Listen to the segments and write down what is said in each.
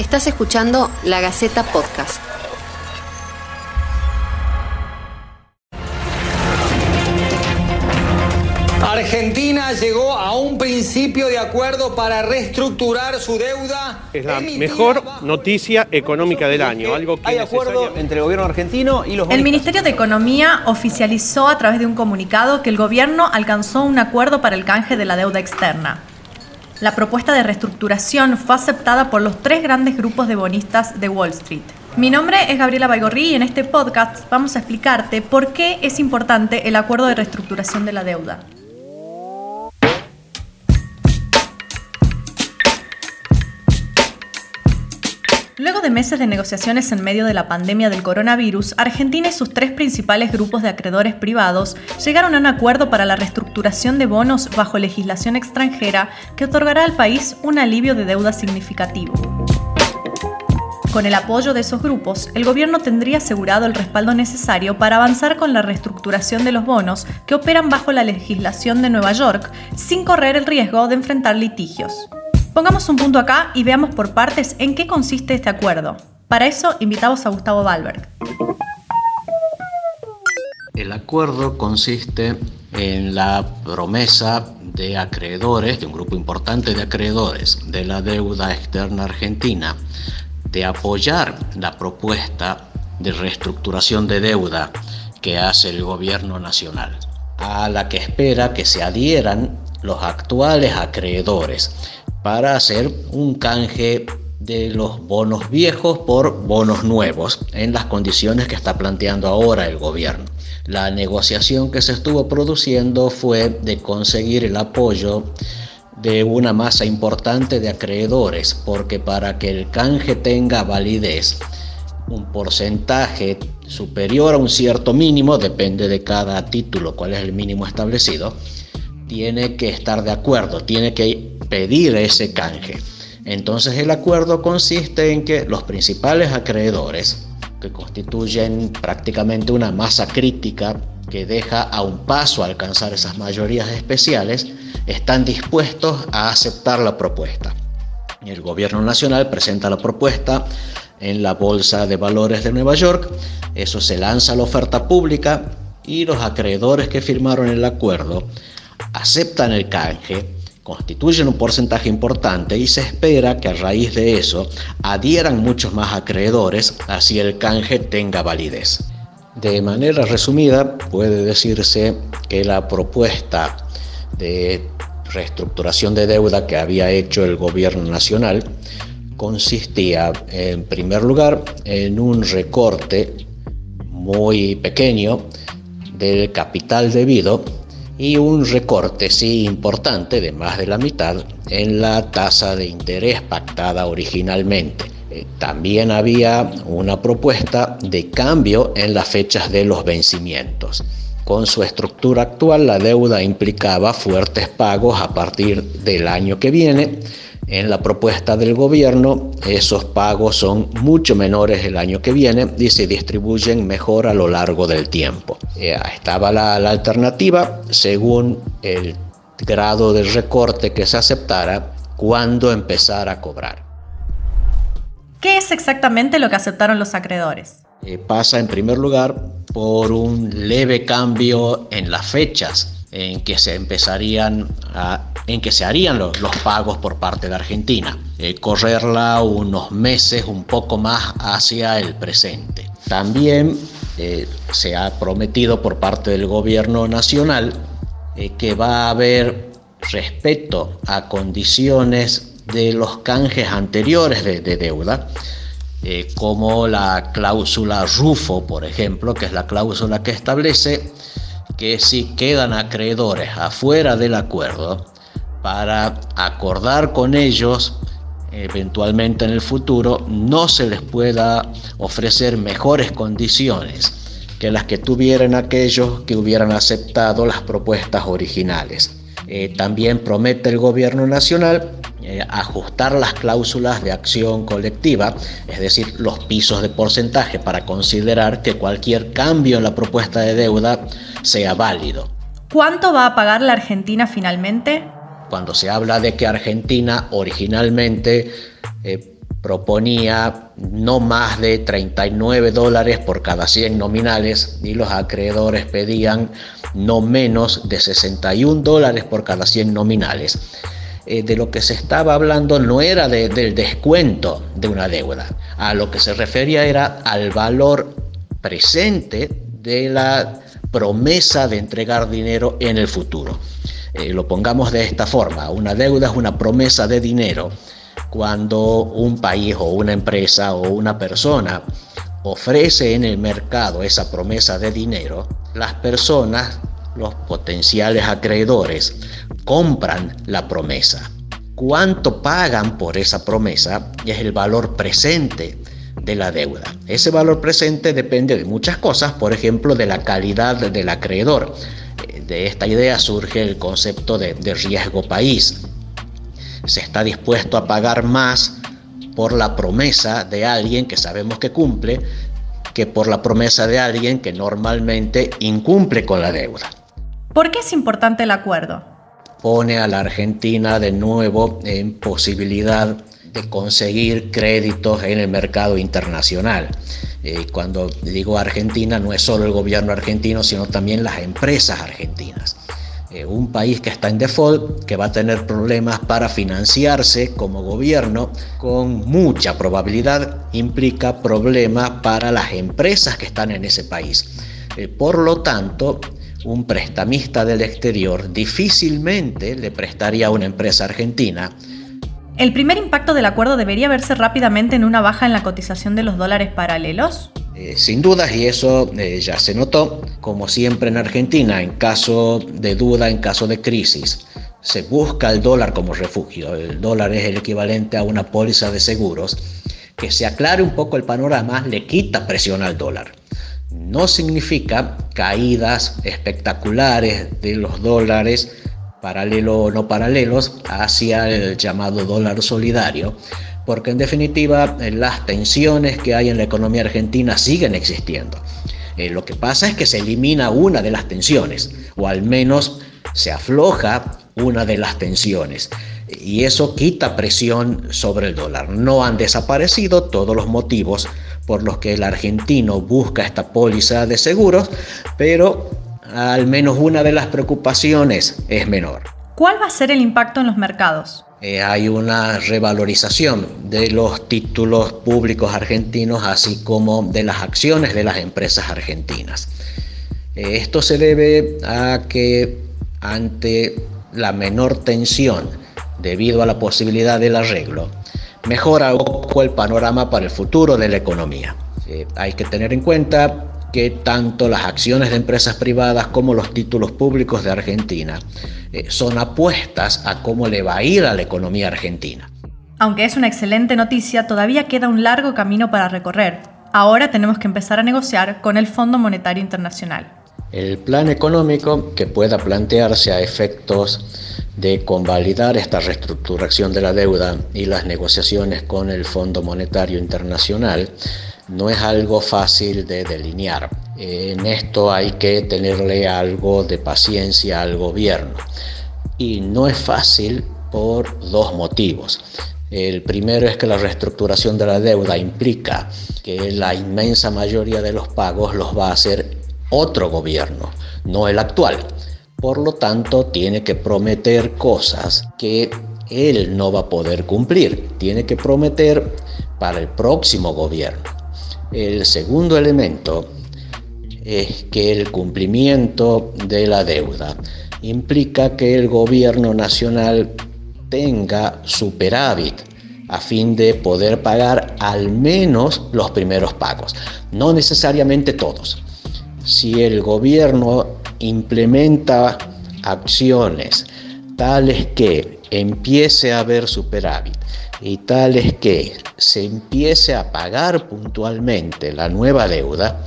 Estás escuchando La Gaceta Podcast. Argentina llegó a un principio de acuerdo para reestructurar su deuda. Es la mejor noticia económica del año. Algo que Hay acuerdo entre el gobierno argentino y los El bonistas. Ministerio de Economía oficializó a través de un comunicado que el gobierno alcanzó un acuerdo para el canje de la deuda externa. La propuesta de reestructuración fue aceptada por los tres grandes grupos de bonistas de Wall Street. Mi nombre es Gabriela Baigorri y en este podcast vamos a explicarte por qué es importante el acuerdo de reestructuración de la deuda. Luego de meses de negociaciones en medio de la pandemia del coronavirus, Argentina y sus tres principales grupos de acreedores privados llegaron a un acuerdo para la reestructuración de bonos bajo legislación extranjera que otorgará al país un alivio de deuda significativo. Con el apoyo de esos grupos, el gobierno tendría asegurado el respaldo necesario para avanzar con la reestructuración de los bonos que operan bajo la legislación de Nueva York sin correr el riesgo de enfrentar litigios. Pongamos un punto acá y veamos por partes en qué consiste este acuerdo. Para eso invitamos a Gustavo Valberg. El acuerdo consiste en la promesa de acreedores, de un grupo importante de acreedores de la deuda externa argentina, de apoyar la propuesta de reestructuración de deuda que hace el gobierno nacional, a la que espera que se adhieran los actuales acreedores para hacer un canje de los bonos viejos por bonos nuevos en las condiciones que está planteando ahora el gobierno. La negociación que se estuvo produciendo fue de conseguir el apoyo de una masa importante de acreedores, porque para que el canje tenga validez, un porcentaje superior a un cierto mínimo, depende de cada título cuál es el mínimo establecido, tiene que estar de acuerdo, tiene que pedir ese canje. Entonces el acuerdo consiste en que los principales acreedores, que constituyen prácticamente una masa crítica que deja a un paso alcanzar esas mayorías especiales, están dispuestos a aceptar la propuesta. El gobierno nacional presenta la propuesta en la Bolsa de Valores de Nueva York, eso se lanza a la oferta pública y los acreedores que firmaron el acuerdo aceptan el canje, constituyen un porcentaje importante y se espera que a raíz de eso adhieran muchos más acreedores, así el canje tenga validez. De manera resumida, puede decirse que la propuesta de reestructuración de deuda que había hecho el gobierno nacional consistía, en primer lugar, en un recorte muy pequeño del capital debido y un recorte, sí importante, de más de la mitad en la tasa de interés pactada originalmente. Eh, También había una propuesta de cambio en las fechas de los vencimientos. Con su estructura actual, la deuda implicaba fuertes pagos a partir del año que viene. En la propuesta del gobierno, esos pagos son mucho menores el año que viene y se distribuyen mejor a lo largo del tiempo. Eh, estaba la, la alternativa, según el grado de recorte que se aceptara, cuándo empezar a cobrar. ¿Qué es exactamente lo que aceptaron los acreedores? Eh, pasa en primer lugar por un leve cambio en las fechas en que se empezarían en que se harían los, pagos por parte de Argentina, eh, correrla unos meses un poco más hacia el presente. También eh, se ha prometido por parte del gobierno nacional eh, que va a haber respeto a condiciones de los canjes anteriores de, de deuda, eh, como la cláusula RUFO, por ejemplo, que es la cláusula que establece que si quedan acreedores afuera del acuerdo, para acordar con ellos eventualmente en el futuro, no se les pueda ofrecer mejores condiciones que las que tuvieran aquellos que hubieran aceptado las propuestas originales. Eh, también promete el gobierno nacional eh, ajustar las cláusulas de acción colectiva, es decir, los pisos de porcentaje para considerar que cualquier cambio en la propuesta de deuda sea válido. ¿Cuánto va a pagar la Argentina finalmente? Cuando se habla de que Argentina originalmente eh, proponía no más de 39 dólares por cada 100 nominales y los acreedores pedían no menos de 61 dólares por cada 100 nominales. Eh, de lo que se estaba hablando no era del descuento de una deuda, a lo que se refería era al valor presente de la promesa de entregar dinero en el futuro. Eh, lo pongamos de esta forma, una deuda es una promesa de dinero cuando un país o una empresa o una persona ofrece en el mercado esa promesa de dinero, las personas, los potenciales acreedores, compran la promesa. ¿Cuánto pagan por esa promesa? es el valor presente de la deuda. Ese valor presente depende de muchas cosas, por ejemplo, de la calidad del acreedor. Eh, de esta idea surge el concepto de, de riesgo país se está dispuesto a pagar más por la promesa de alguien que sabemos que cumple que por la promesa de alguien que normalmente incumple con la deuda. ¿Por qué es importante el acuerdo? Pone a la Argentina de nuevo en posibilidad de conseguir créditos en el mercado internacional. Eh, cuando digo Argentina no es solo el gobierno argentino, sino también las empresas argentinas. Eh, un país que está en default, que va a tener problemas para financiarse como gobierno, con mucha probabilidad implica problemas para las empresas que están en ese país. Eh, por lo tanto, un prestamista del exterior difícilmente le prestaría a una empresa argentina ¿El primer impacto del acuerdo debería verse rápidamente en una baja en la cotización de los dólares paralelos? Eh, sin dudas, y eso eh, ya se notó, como siempre en Argentina, en caso de duda, en caso de crisis, se busca el dólar como refugio. El dólar es el equivalente a una póliza de seguros. Que se aclare un poco el panorama le quita presión al dólar. No significa caídas espectaculares de los dólares paralelo o no paralelos hacia el llamado dólar solidario, porque en definitiva eh, las tensiones que hay en la economía argentina siguen existiendo. Eh, lo que pasa es que se elimina una de las tensiones, o al menos se afloja una de las tensiones, y eso quita presión sobre el dólar. No han desaparecido todos los motivos por los que el argentino busca esta póliza de seguros, pero al menos una de las preocupaciones es menor. ¿Cuál va a ser el impacto en los mercados? Eh, hay una revalorización de los títulos públicos argentinos, así como de las acciones de las empresas argentinas. Eh, esto se debe a que ante la menor tensión debido a la posibilidad del arreglo, mejora un poco el panorama para el futuro de la economía. Eh, hay que tener en cuenta que tanto las acciones de empresas privadas como los títulos públicos de Argentina eh, son apuestas a cómo le va a ir a la economía argentina. Aunque es una excelente noticia, todavía queda un largo camino para recorrer. Ahora tenemos que empezar a negociar con el Fondo Monetario Internacional. El plan económico que pueda plantearse a efectos de convalidar esta reestructuración de la deuda y las negociaciones con el Fondo Monetario Internacional no es algo fácil de delinear. En esto hay que tenerle algo de paciencia al gobierno. Y no es fácil por dos motivos. El primero es que la reestructuración de la deuda implica que la inmensa mayoría de los pagos los va a hacer otro gobierno, no el actual. Por lo tanto, tiene que prometer cosas que él no va a poder cumplir. Tiene que prometer para el próximo gobierno. El segundo elemento es que el cumplimiento de la deuda implica que el gobierno nacional tenga superávit a fin de poder pagar al menos los primeros pagos, no necesariamente todos. Si el gobierno implementa acciones tales que empiece a haber superávit y tal es que se empiece a pagar puntualmente la nueva deuda,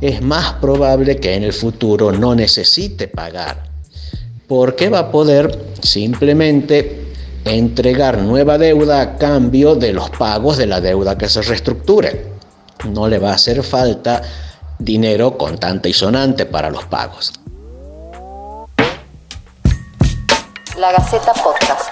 es más probable que en el futuro no necesite pagar, porque va a poder simplemente entregar nueva deuda a cambio de los pagos de la deuda que se reestructure. No le va a hacer falta dinero contante y sonante para los pagos. La Gaceta Podcast.